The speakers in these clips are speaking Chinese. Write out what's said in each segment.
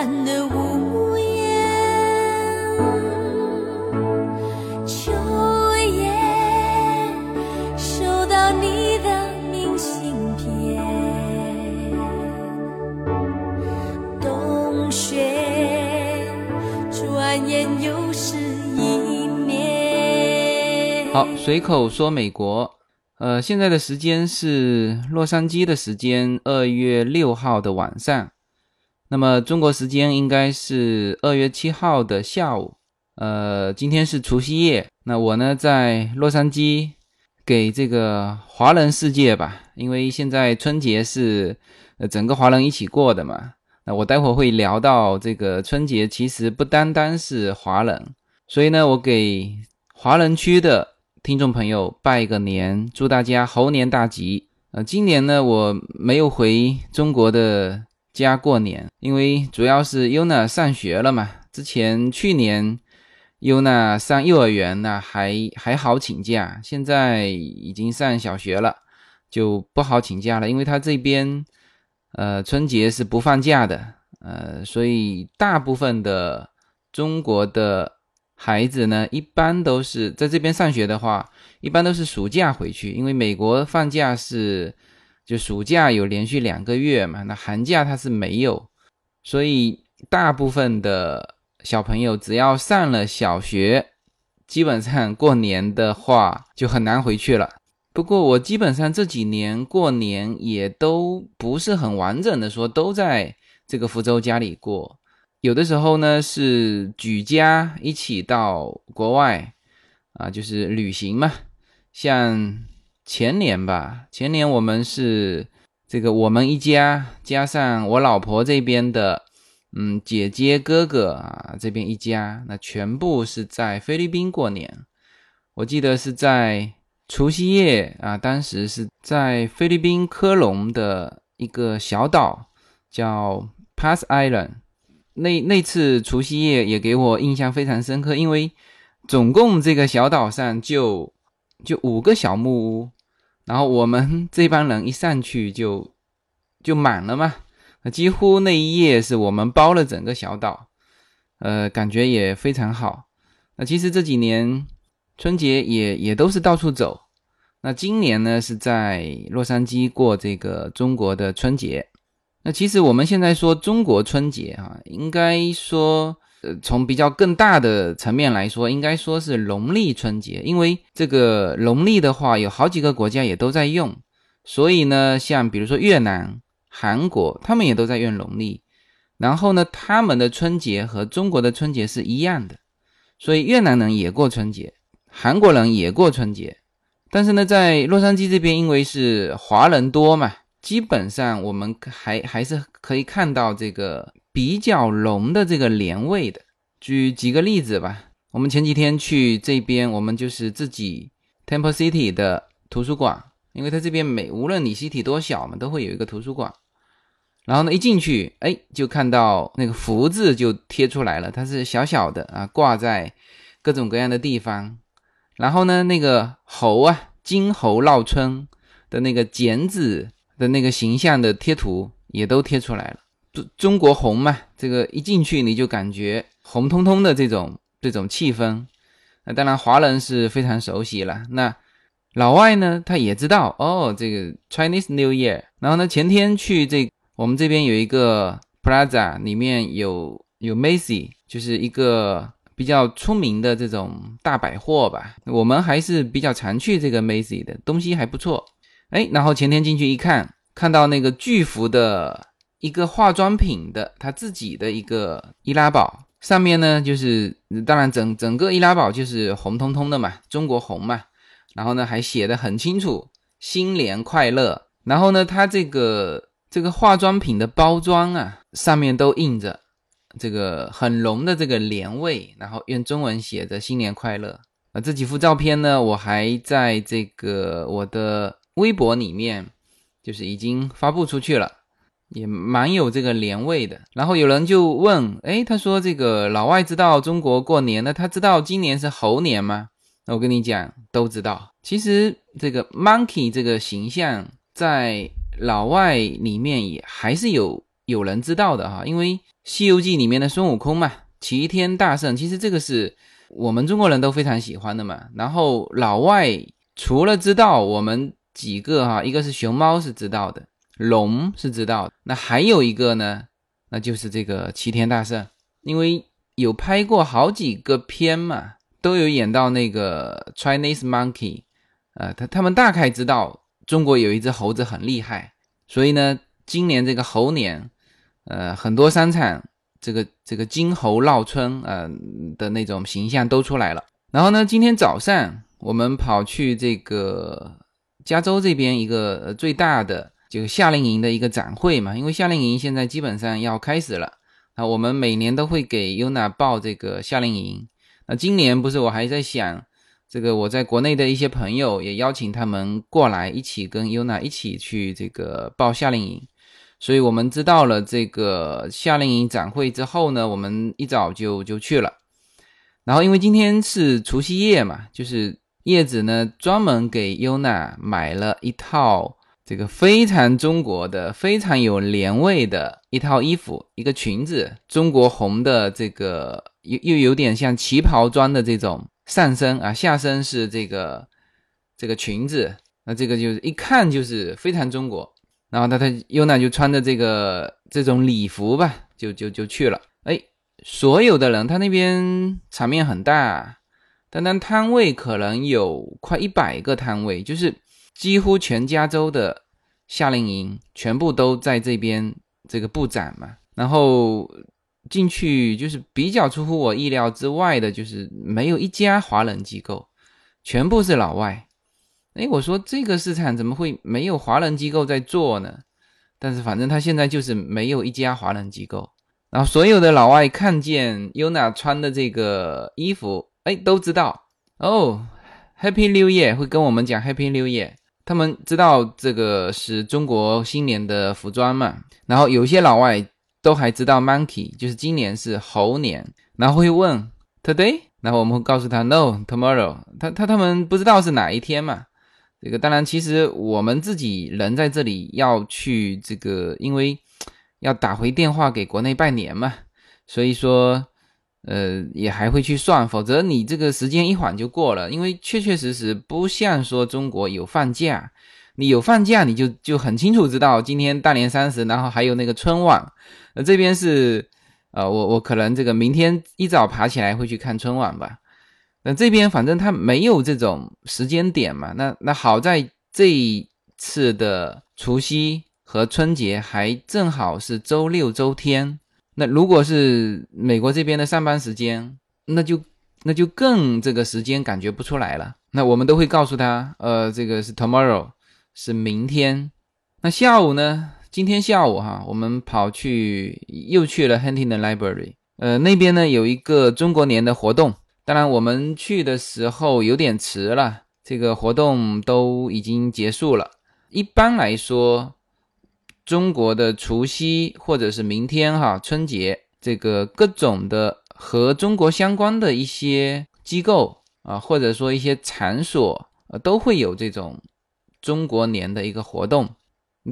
孤单的屋檐，秋叶收到你的明信片，冬雪转眼又是一年。好，随口说美国。呃，现在的时间是洛杉矶的时间，二月六号的晚上。那么中国时间应该是二月七号的下午。呃，今天是除夕夜。那我呢，在洛杉矶给这个华人世界吧，因为现在春节是呃整个华人一起过的嘛。那我待会会聊到这个春节，其实不单单是华人，所以呢，我给华人区的听众朋友拜个年，祝大家猴年大吉。呃，今年呢，我没有回中国的家过年，因为主要是 Yuna 上学了嘛。之前去年 Yuna 上幼儿园呢，还还好请假，现在已经上小学了，就不好请假了，因为他这边呃春节是不放假的，呃，所以大部分的中国的孩子呢，一般都是在这边上学的话，一般都是暑假回去，因为美国放假是就暑假有连续两个月嘛，那寒假它是没有，所以大部分的小朋友只要上了小学，基本上过年的话就很难回去了。不过我基本上这几年过年也都不是很完整的说都在这个福州家里过，有的时候呢是举家一起到国外啊，就是旅行嘛。像前年吧，前年我们是这个我们一家加上我老婆这边的，嗯，姐姐哥哥啊这边一家，那全部是在菲律宾过年。我记得是在除夕夜啊，当时是在菲律宾科隆的一个小岛叫 Pass Island。那那次除夕夜也给我印象非常深刻，因为总共这个小岛上就就五个小木屋，然后我们这帮人一上去就就满了嘛，几乎那一夜是我们包了整个小岛，呃，感觉也非常好。那其实这几年春节也也都是到处走，那今年呢是在洛杉矶过这个中国的春节。那其实我们现在说中国春节啊，应该说，呃，从比较更大的层面来说，应该说是农历春节，因为这个农历的话，有好几个国家也都在用，所以呢，像比如说越南、韩国，他们也都在用农历，然后呢，他们的春节和中国的春节是一样的，所以越南人也过春节，韩国人也过春节，但是呢，在洛杉矶这边，因为是华人多嘛。基本上我们还还是可以看到这个比较浓的这个年味的。举几个例子吧，我们前几天去这边，我们就是自己 Temple City 的图书馆，因为它这边每无论你 city 多小嘛，都会有一个图书馆。然后呢，一进去，哎，就看到那个福字就贴出来了，它是小小的啊，挂在各种各样的地方。然后呢，那个猴啊，金猴闹春的那个剪纸。的那个形象的贴图也都贴出来了，中中国红嘛，这个一进去你就感觉红彤彤的这种这种气氛。那当然华人是非常熟悉了，那老外呢他也知道哦，这个 Chinese New Year。然后呢前天去这我们这边有一个 Plaza，里面有有 Macy，就是一个比较出名的这种大百货吧。我们还是比较常去这个 Macy 的东西还不错。哎，然后前天进去一看，看到那个巨幅的一个化妆品的他自己的一个易拉宝，上面呢就是当然整整个易拉宝就是红彤彤的嘛，中国红嘛，然后呢还写的很清楚，新年快乐。然后呢，它这个这个化妆品的包装啊，上面都印着这个很浓的这个年味，然后用中文写着新年快乐。啊，这几幅照片呢，我还在这个我的。微博里面就是已经发布出去了，也蛮有这个年味的。然后有人就问，哎，他说这个老外知道中国过年，那他知道今年是猴年吗？那我跟你讲，都知道。其实这个 monkey 这个形象在老外里面也还是有有人知道的哈，因为《西游记》里面的孙悟空嘛，齐天大圣，其实这个是我们中国人都非常喜欢的嘛。然后老外除了知道我们几个哈，一个是熊猫是知道的，龙是知道，那还有一个呢，那就是这个齐天大圣，因为有拍过好几个片嘛。都有演到那个 Chinese monkey，呃，他他们大概知道中国有一只猴子很厉害，所以呢，今年这个猴年，呃，很多商场这个这个金猴闹春，呃的那种形象都出来了。然后呢，今天早上我们跑去这个加州这边一个最大的就夏令营的一个展会嘛，因为夏令营现在基本上要开始了，啊，我们每年都会给 Yuna 报这个夏令营。那今年不是我还在想，这个我在国内的一些朋友也邀请他们过来一起跟 Yuna 一起去这个报夏令营，所以我们知道了这个夏令营展会之后呢，我们一早就就去了。然后因为今天是除夕夜嘛，就是叶子呢专门给 Yuna 买了一套这个非常中国的、非常有年味的一套衣服，一个裙子，中国红的这个。又又有点像旗袍装的这种上身啊，下身是这个这个裙子，那这个就是一看就是非常中国。然后他他优娜就穿着这个这种礼服吧，就就就去了。哎，所有的人，他那边场面很大，单单摊位可能有快一百个摊位，就是几乎全加州的夏令营全部都在这边这个布展嘛，然后。进去就是比较出乎我意料之外的，就是没有一家华人机构，全部是老外。哎，我说这个市场怎么会没有华人机构在做呢？但是反正他现在就是没有一家华人机构。然后所有的老外看见 Yuna 穿的这个衣服，哎，都知道哦，Happy New Year 会跟我们讲 Happy New Year，他们知道这个是中国新年的服装嘛。然后有些老外。都还知道 monkey 就是今年是猴年，然后会问 today，然后我们会告诉他 no tomorrow，他他他们不知道是哪一天嘛。这个当然，其实我们自己人在这里要去这个，因为要打回电话给国内拜年嘛，所以说呃也还会去算，否则你这个时间一晃就过了，因为确确实实不像说中国有放假。你有放假，你就就很清楚知道今天大年三十，然后还有那个春晚。呃，这边是，呃，我我可能这个明天一早爬起来会去看春晚吧。那这边反正他没有这种时间点嘛。那那好在这一次的除夕和春节还正好是周六周天。那如果是美国这边的上班时间，那就那就更这个时间感觉不出来了。那我们都会告诉他，呃，这个是 tomorrow。是明天，那下午呢？今天下午哈，我们跑去又去了 Huntington Library，呃，那边呢有一个中国年的活动。当然，我们去的时候有点迟了，这个活动都已经结束了。一般来说，中国的除夕或者是明天哈春节，这个各种的和中国相关的一些机构啊，或者说一些场所，呃，都会有这种。中国年的一个活动，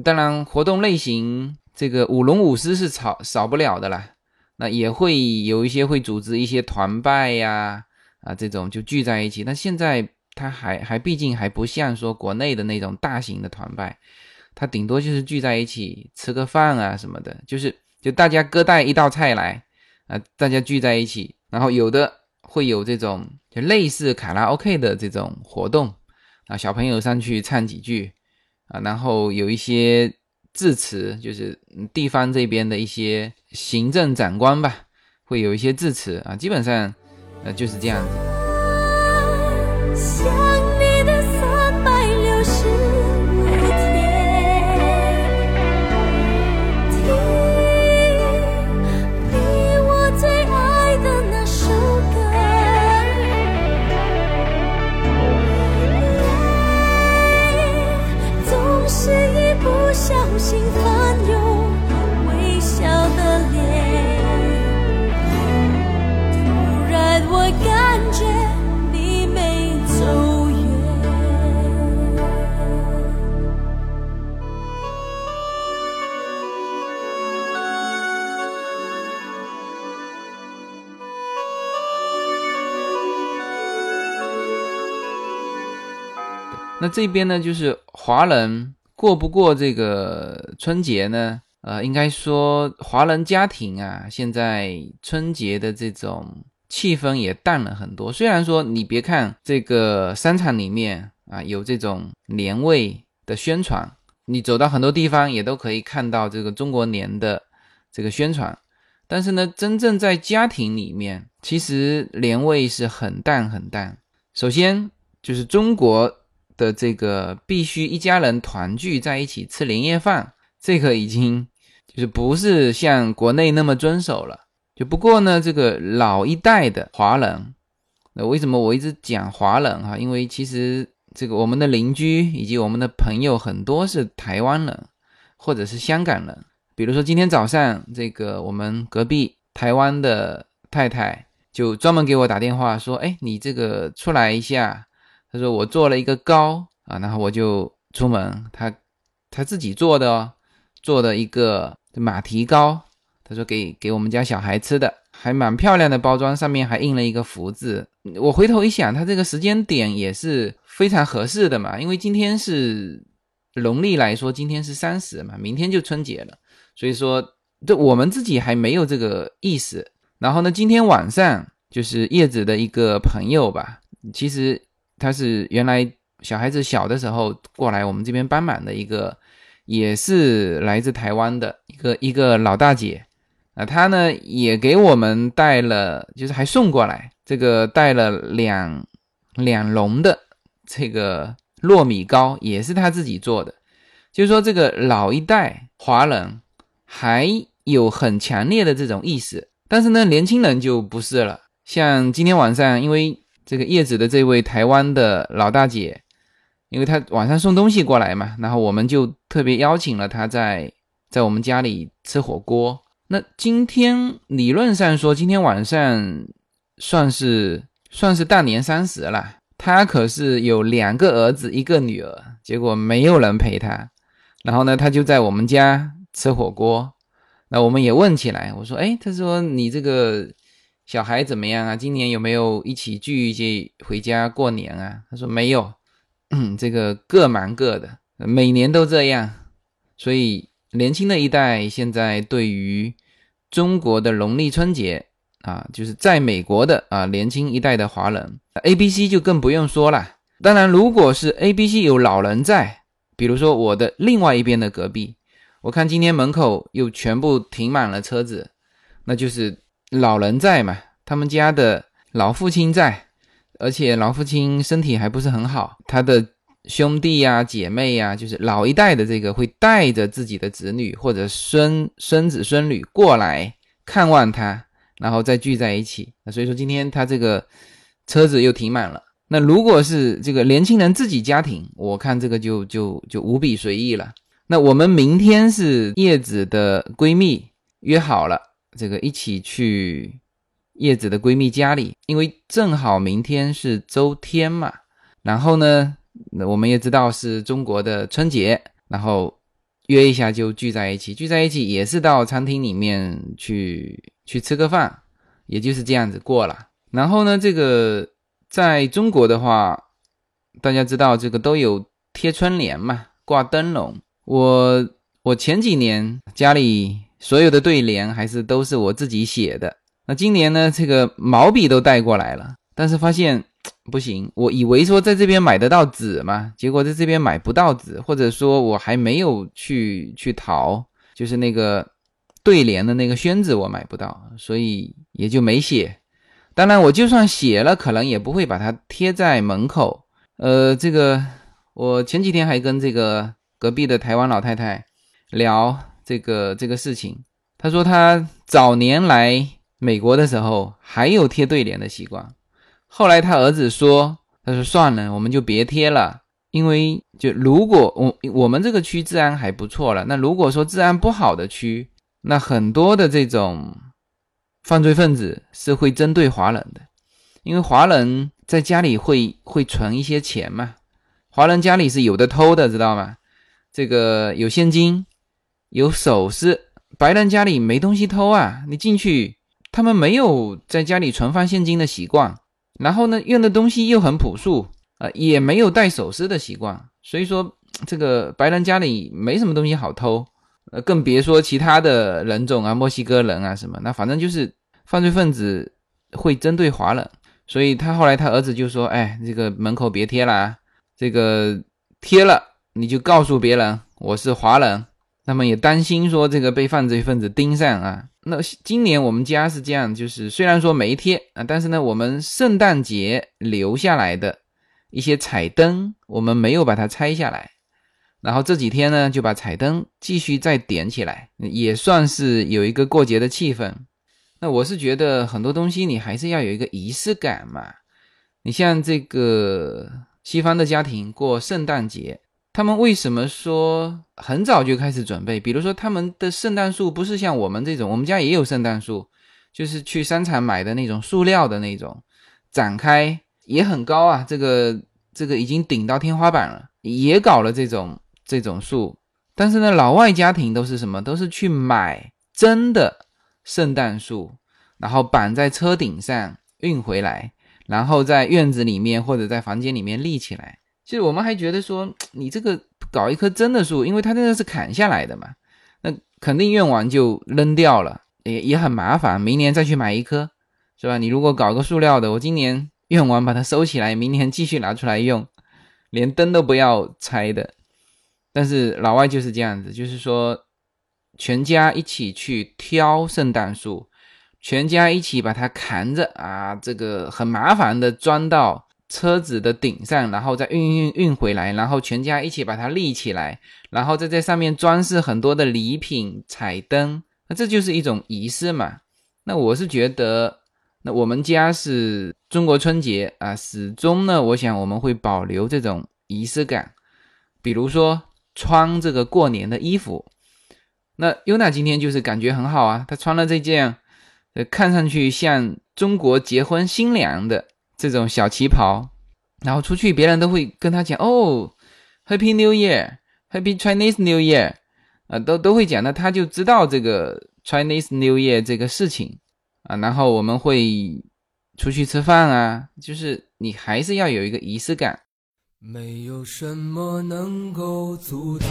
当然活动类型这个舞龙舞狮是少少不了的啦。那也会有一些会组织一些团拜呀，啊这种就聚在一起。那现在它还还毕竟还不像说国内的那种大型的团拜，它顶多就是聚在一起吃个饭啊什么的，就是就大家各带一道菜来啊，大家聚在一起，然后有的会有这种就类似卡拉 OK 的这种活动。啊，小朋友上去唱几句，啊，然后有一些致辞，就是地方这边的一些行政长官吧，会有一些致辞啊，基本上，呃，就是这样子。那这边呢，就是华人过不过这个春节呢？呃，应该说华人家庭啊，现在春节的这种气氛也淡了很多。虽然说你别看这个商场里面啊有这种年味的宣传，你走到很多地方也都可以看到这个中国年的这个宣传，但是呢，真正在家庭里面，其实年味是很淡很淡。首先就是中国。的这个必须一家人团聚在一起吃年夜饭，这个已经就是不是像国内那么遵守了。就不过呢，这个老一代的华人，那为什么我一直讲华人哈？因为其实这个我们的邻居以及我们的朋友很多是台湾人或者是香港人。比如说今天早上，这个我们隔壁台湾的太太就专门给我打电话说：“哎，你这个出来一下。”他说我做了一个糕啊，然后我就出门，他他自己做的哦，做的一个马蹄糕。他说给给我们家小孩吃的，还蛮漂亮的包装，上面还印了一个福字。我回头一想，他这个时间点也是非常合适的嘛，因为今天是农历来说，今天是三十嘛，明天就春节了，所以说这我们自己还没有这个意识。然后呢，今天晚上就是叶子的一个朋友吧，其实。他是原来小孩子小的时候过来我们这边帮忙的一个，也是来自台湾的一个一个老大姐啊，她呢也给我们带了，就是还送过来这个带了两两笼的这个糯米糕，也是她自己做的。就是说这个老一代华人还有很强烈的这种意识，但是呢年轻人就不是了。像今天晚上因为。这个叶子的这位台湾的老大姐，因为她晚上送东西过来嘛，然后我们就特别邀请了她在在我们家里吃火锅。那今天理论上说，今天晚上算是算是大年三十了。她可是有两个儿子一个女儿，结果没有人陪她，然后呢，她就在我们家吃火锅。那我们也问起来，我说：“哎，他说你这个。”小孩怎么样啊？今年有没有一起聚一聚回家过年啊？他说没有，这个各忙各的，每年都这样。所以年轻的一代现在对于中国的农历春节啊，就是在美国的啊年轻一代的华人，A、B、C 就更不用说了。当然，如果是 A、B、C 有老人在，比如说我的另外一边的隔壁，我看今天门口又全部停满了车子，那就是。老人在嘛？他们家的老父亲在，而且老父亲身体还不是很好。他的兄弟呀、姐妹呀，就是老一代的这个，会带着自己的子女或者孙孙子孙女过来看望他，然后再聚在一起。那所以说，今天他这个车子又停满了。那如果是这个年轻人自己家庭，我看这个就就就无比随意了。那我们明天是叶子的闺蜜约好了。这个一起去叶子的闺蜜家里，因为正好明天是周天嘛。然后呢，我们也知道是中国的春节，然后约一下就聚在一起，聚在一起也是到餐厅里面去去吃个饭，也就是这样子过了。然后呢，这个在中国的话，大家知道这个都有贴春联嘛，挂灯笼。我我前几年家里。所有的对联还是都是我自己写的。那今年呢，这个毛笔都带过来了，但是发现不行。我以为说在这边买得到纸嘛，结果在这边买不到纸，或者说我还没有去去淘，就是那个对联的那个宣纸我买不到，所以也就没写。当然，我就算写了，可能也不会把它贴在门口。呃，这个我前几天还跟这个隔壁的台湾老太太聊。这个这个事情，他说他早年来美国的时候还有贴对联的习惯，后来他儿子说，他说算了，我们就别贴了，因为就如果我我们这个区治安还不错了，那如果说治安不好的区，那很多的这种犯罪分子是会针对华人的，因为华人在家里会会存一些钱嘛，华人家里是有的偷的，知道吗？这个有现金。有首饰，白人家里没东西偷啊！你进去，他们没有在家里存放现金的习惯。然后呢，用的东西又很朴素，呃，也没有戴首饰的习惯，所以说这个白人家里没什么东西好偷，呃，更别说其他的人种啊，墨西哥人啊什么，那反正就是犯罪分子会针对华人，所以他后来他儿子就说，哎，这个门口别贴了，这个贴了你就告诉别人我是华人。他们也担心说这个被犯罪分子盯上啊。那今年我们家是这样，就是虽然说没贴啊，但是呢，我们圣诞节留下来的一些彩灯，我们没有把它拆下来。然后这几天呢，就把彩灯继续再点起来，也算是有一个过节的气氛。那我是觉得很多东西你还是要有一个仪式感嘛。你像这个西方的家庭过圣诞节。他们为什么说很早就开始准备？比如说，他们的圣诞树不是像我们这种，我们家也有圣诞树，就是去商场买的那种塑料的那种，展开也很高啊，这个这个已经顶到天花板了，也搞了这种这种树。但是呢，老外家庭都是什么？都是去买真的圣诞树，然后绑在车顶上运回来，然后在院子里面或者在房间里面立起来。其实我们还觉得说，你这个搞一棵真的树，因为它真的是砍下来的嘛，那肯定用完就扔掉了，也也很麻烦，明年再去买一棵，是吧？你如果搞个塑料的，我今年用完把它收起来，明年继续拿出来用，连灯都不要拆的。但是老外就是这样子，就是说全家一起去挑圣诞树，全家一起把它扛着啊，这个很麻烦的装到。车子的顶上，然后再运运运回来，然后全家一起把它立起来，然后再在上面装饰很多的礼品、彩灯，那这就是一种仪式嘛。那我是觉得，那我们家是中国春节啊，始终呢，我想我们会保留这种仪式感，比如说穿这个过年的衣服。那优娜今天就是感觉很好啊，她穿了这件，呃，看上去像中国结婚新娘的。这种小旗袍，然后出去，别人都会跟他讲哦，Happy New Year，Happy Chinese New Year，啊，都都会讲，那他就知道这个 Chinese New Year 这个事情啊。然后我们会出去吃饭啊，就是你还是要有一个仪式感。没有什么能够阻挡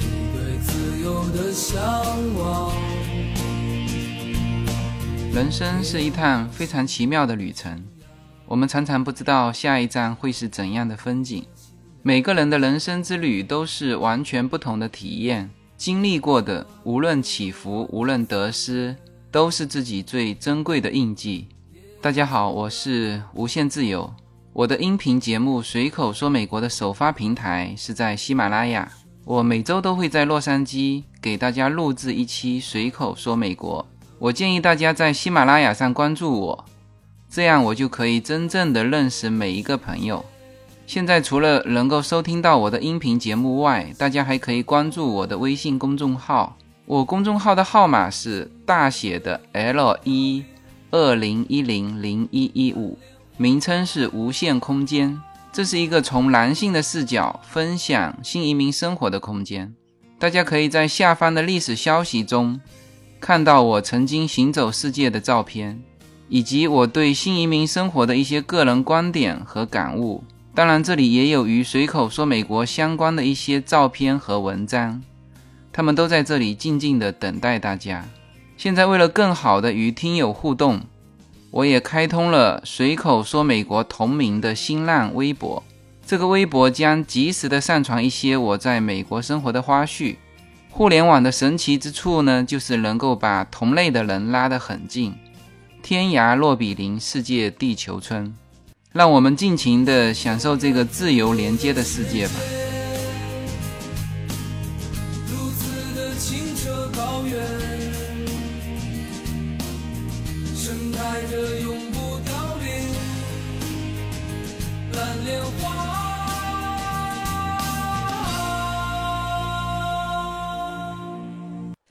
你对自由的向往。人生是一趟非常奇妙的旅程，我们常常不知道下一站会是怎样的风景。每个人的人生之旅都是完全不同的体验，经历过的无论起伏，无论得失，都是自己最珍贵的印记。大家好，我是无限自由，我的音频节目《随口说美国》的首发平台是在喜马拉雅，我每周都会在洛杉矶给大家录制一期《随口说美国》。我建议大家在喜马拉雅上关注我，这样我就可以真正的认识每一个朋友。现在除了能够收听到我的音频节目外，大家还可以关注我的微信公众号。我公众号的号码是大写的 L 一二零一零零一一五，名称是无限空间。这是一个从男性的视角分享新移民生活的空间。大家可以在下方的历史消息中。看到我曾经行走世界的照片，以及我对新移民生活的一些个人观点和感悟。当然，这里也有与随口说美国相关的一些照片和文章，他们都在这里静静的等待大家。现在，为了更好的与听友互动，我也开通了随口说美国同名的新浪微博。这个微博将及时的上传一些我在美国生活的花絮。互联网的神奇之处呢，就是能够把同类的人拉得很近，天涯若比邻，世界地球村，让我们尽情的享受这个自由连接的世界吧。生态着永不凋零，蓝莲花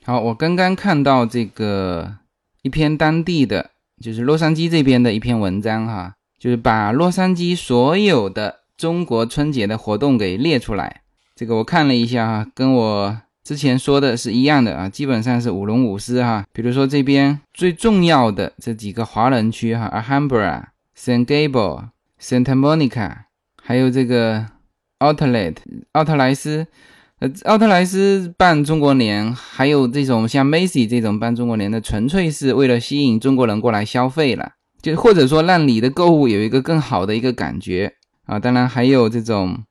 好，我刚刚看到这个一篇当地的，就是洛杉矶这边的一篇文章哈，就是把洛杉矶所有的中国春节的活动给列出来。这个我看了一下哈，跟我之前说的是一样的啊，基本上是舞龙舞狮哈。比如说这边最重要的这几个华人区哈，ahambra San Gable、Santa Monica，还有这个 Outlet 奥特莱斯。呃，奥特莱斯办中国年，还有这种像 Macy 这种办中国年的，纯粹是为了吸引中国人过来消费了，就或者说让你的购物有一个更好的一个感觉啊。当然还有这种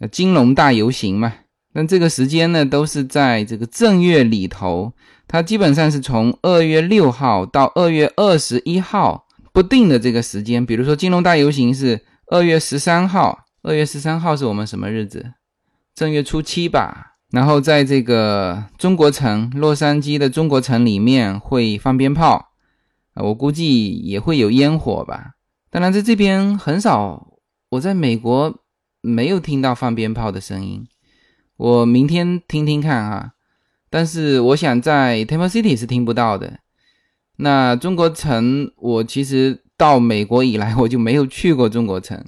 呃金融大游行嘛，那这个时间呢都是在这个正月里头，它基本上是从二月六号到二月二十一号不定的这个时间。比如说金融大游行是二月十三号，二月十三号是我们什么日子？正月初七吧，然后在这个中国城，洛杉矶的中国城里面会放鞭炮，啊，我估计也会有烟火吧。当然，在这边很少，我在美国没有听到放鞭炮的声音。我明天听听看哈，但是我想在 Temple City 是听不到的。那中国城，我其实到美国以来我就没有去过中国城。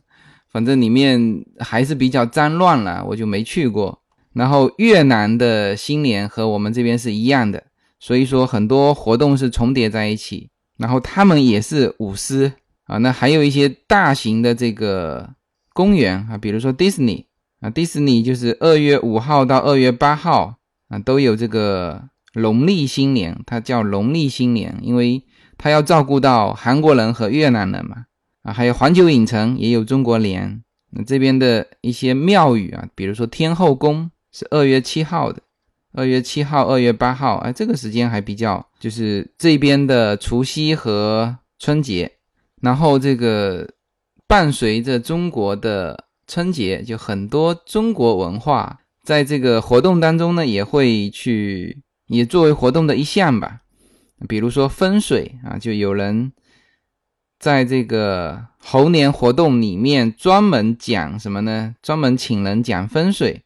反正里面还是比较脏乱了，我就没去过。然后越南的新年和我们这边是一样的，所以说很多活动是重叠在一起。然后他们也是舞狮啊，那还有一些大型的这个公园啊，比如说迪士尼啊，迪士尼就是二月五号到二月八号啊都有这个农历新年，它叫农历新年，因为它要照顾到韩国人和越南人嘛。还有环球影城也有中国联。那这边的一些庙宇啊，比如说天后宫是二月七号的，二月七号、二月八号，哎，这个时间还比较，就是这边的除夕和春节。然后这个伴随着中国的春节，就很多中国文化在这个活动当中呢，也会去，也作为活动的一项吧。比如说风水啊，就有人。在这个猴年活动里面，专门讲什么呢？专门请人讲风水。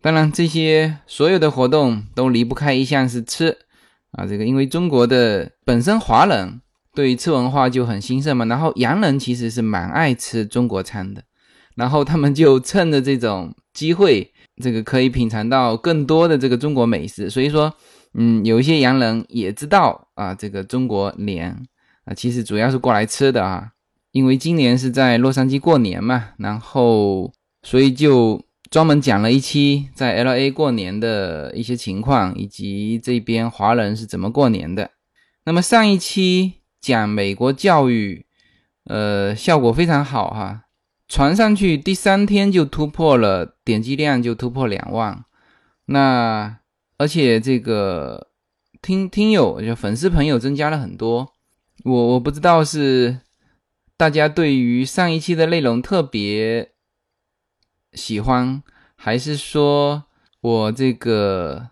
当然，这些所有的活动都离不开一项是吃啊。这个因为中国的本身华人对于吃文化就很兴盛嘛，然后洋人其实是蛮爱吃中国餐的，然后他们就趁着这种机会，这个可以品尝到更多的这个中国美食。所以说，嗯，有一些洋人也知道啊，这个中国年。啊，其实主要是过来吃的啊，因为今年是在洛杉矶过年嘛，然后所以就专门讲了一期在 L A 过年的一些情况，以及这边华人是怎么过年的。那么上一期讲美国教育，呃，效果非常好哈，传上去第三天就突破了点击量，就突破两万。那而且这个听听友就粉丝朋友增加了很多。我我不知道是大家对于上一期的内容特别喜欢，还是说我这个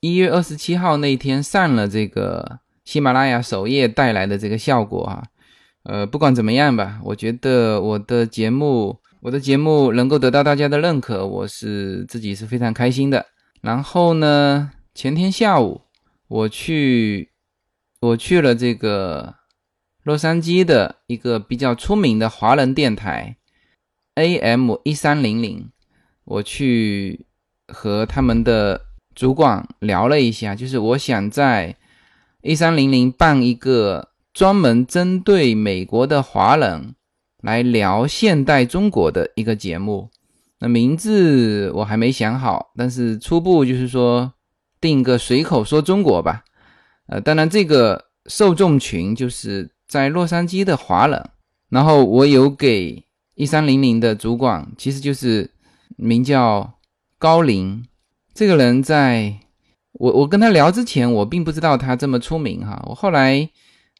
一月二十七号那天上了这个喜马拉雅首页带来的这个效果啊？呃，不管怎么样吧，我觉得我的节目，我的节目能够得到大家的认可，我是自己是非常开心的。然后呢，前天下午我去我去了这个。洛杉矶的一个比较出名的华人电台，AM 一三零零，我去和他们的主管聊了一下，就是我想在一三零零办一个专门针对美国的华人来聊现代中国的一个节目。那名字我还没想好，但是初步就是说定个随口说中国吧。呃，当然这个受众群就是。在洛杉矶的华人，然后我有给一三零零的主管，其实就是名叫高林这个人，在我我跟他聊之前，我并不知道他这么出名哈。我后来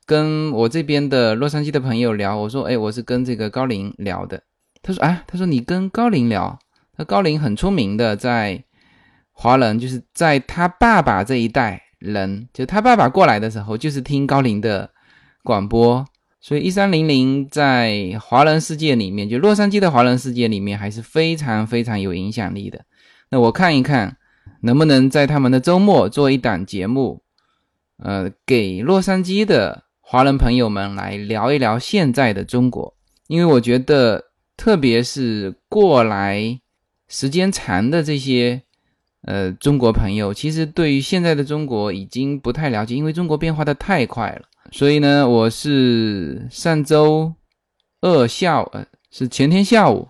跟我这边的洛杉矶的朋友聊，我说：“哎，我是跟这个高林聊的。”他说：“啊，他说你跟高林聊，那高林很出名的，在华人，就是在他爸爸这一代人，就他爸爸过来的时候，就是听高林的。”广播，所以一三零零在华人世界里面，就洛杉矶的华人世界里面，还是非常非常有影响力的。那我看一看，能不能在他们的周末做一档节目，呃，给洛杉矶的华人朋友们来聊一聊现在的中国。因为我觉得，特别是过来时间长的这些呃中国朋友，其实对于现在的中国已经不太了解，因为中国变化的太快了。所以呢，我是上周二下午呃是前天下午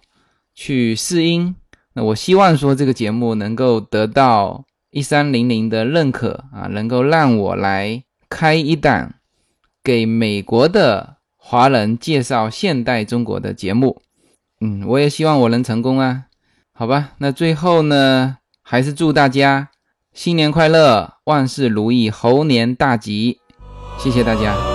去试音。那我希望说这个节目能够得到一三零零的认可啊，能够让我来开一档给美国的华人介绍现代中国的节目。嗯，我也希望我能成功啊。好吧，那最后呢，还是祝大家新年快乐，万事如意，猴年大吉。谢谢大家。